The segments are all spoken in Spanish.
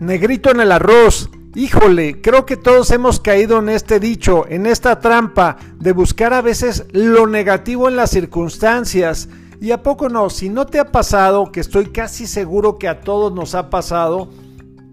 Negrito en el arroz. Híjole, creo que todos hemos caído en este dicho, en esta trampa de buscar a veces lo negativo en las circunstancias. Y a poco no, si no te ha pasado, que estoy casi seguro que a todos nos ha pasado,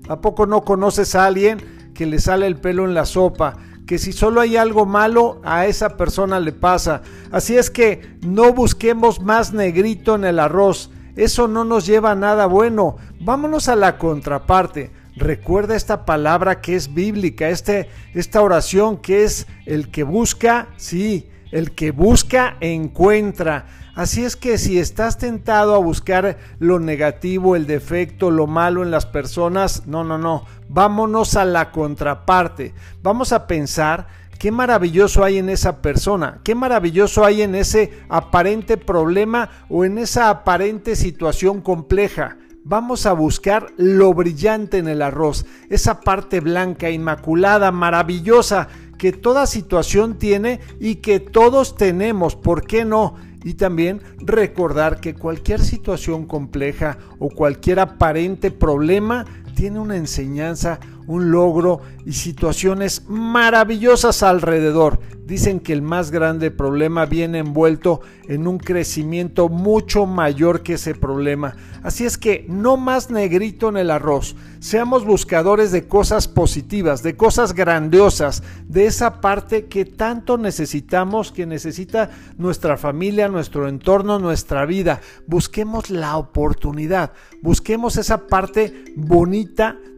¿a poco no conoces a alguien que le sale el pelo en la sopa? Que si solo hay algo malo, a esa persona le pasa. Así es que no busquemos más negrito en el arroz. Eso no nos lleva a nada bueno. Vámonos a la contraparte. Recuerda esta palabra que es bíblica, este, esta oración que es el que busca, sí, el que busca encuentra. Así es que si estás tentado a buscar lo negativo, el defecto, lo malo en las personas, no, no, no, vámonos a la contraparte. Vamos a pensar qué maravilloso hay en esa persona, qué maravilloso hay en ese aparente problema o en esa aparente situación compleja. Vamos a buscar lo brillante en el arroz, esa parte blanca, inmaculada, maravillosa que toda situación tiene y que todos tenemos, ¿por qué no? Y también recordar que cualquier situación compleja o cualquier aparente problema tiene una enseñanza, un logro y situaciones maravillosas alrededor. Dicen que el más grande problema viene envuelto en un crecimiento mucho mayor que ese problema. Así es que no más negrito en el arroz. Seamos buscadores de cosas positivas, de cosas grandiosas, de esa parte que tanto necesitamos, que necesita nuestra familia, nuestro entorno, nuestra vida. Busquemos la oportunidad, busquemos esa parte bonita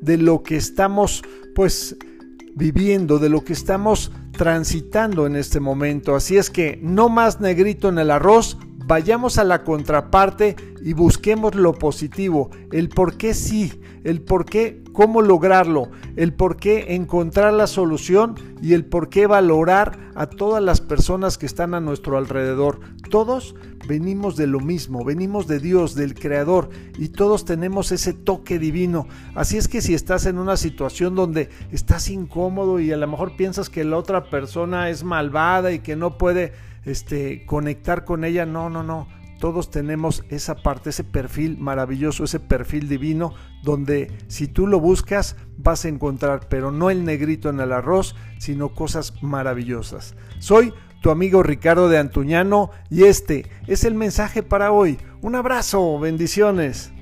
de lo que estamos pues viviendo, de lo que estamos transitando en este momento. Así es que no más negrito en el arroz, vayamos a la contraparte y busquemos lo positivo, el por qué sí, el por qué cómo lograrlo, el por qué encontrar la solución y el por qué valorar a todas las personas que están a nuestro alrededor. Todos venimos de lo mismo, venimos de Dios, del Creador y todos tenemos ese toque divino. Así es que si estás en una situación donde estás incómodo y a lo mejor piensas que la otra persona es malvada y que no puede este, conectar con ella. No, no, no. Todos tenemos esa parte, ese perfil maravilloso, ese perfil divino, donde si tú lo buscas vas a encontrar, pero no el negrito en el arroz, sino cosas maravillosas. Soy tu amigo Ricardo de Antuñano y este es el mensaje para hoy. Un abrazo, bendiciones.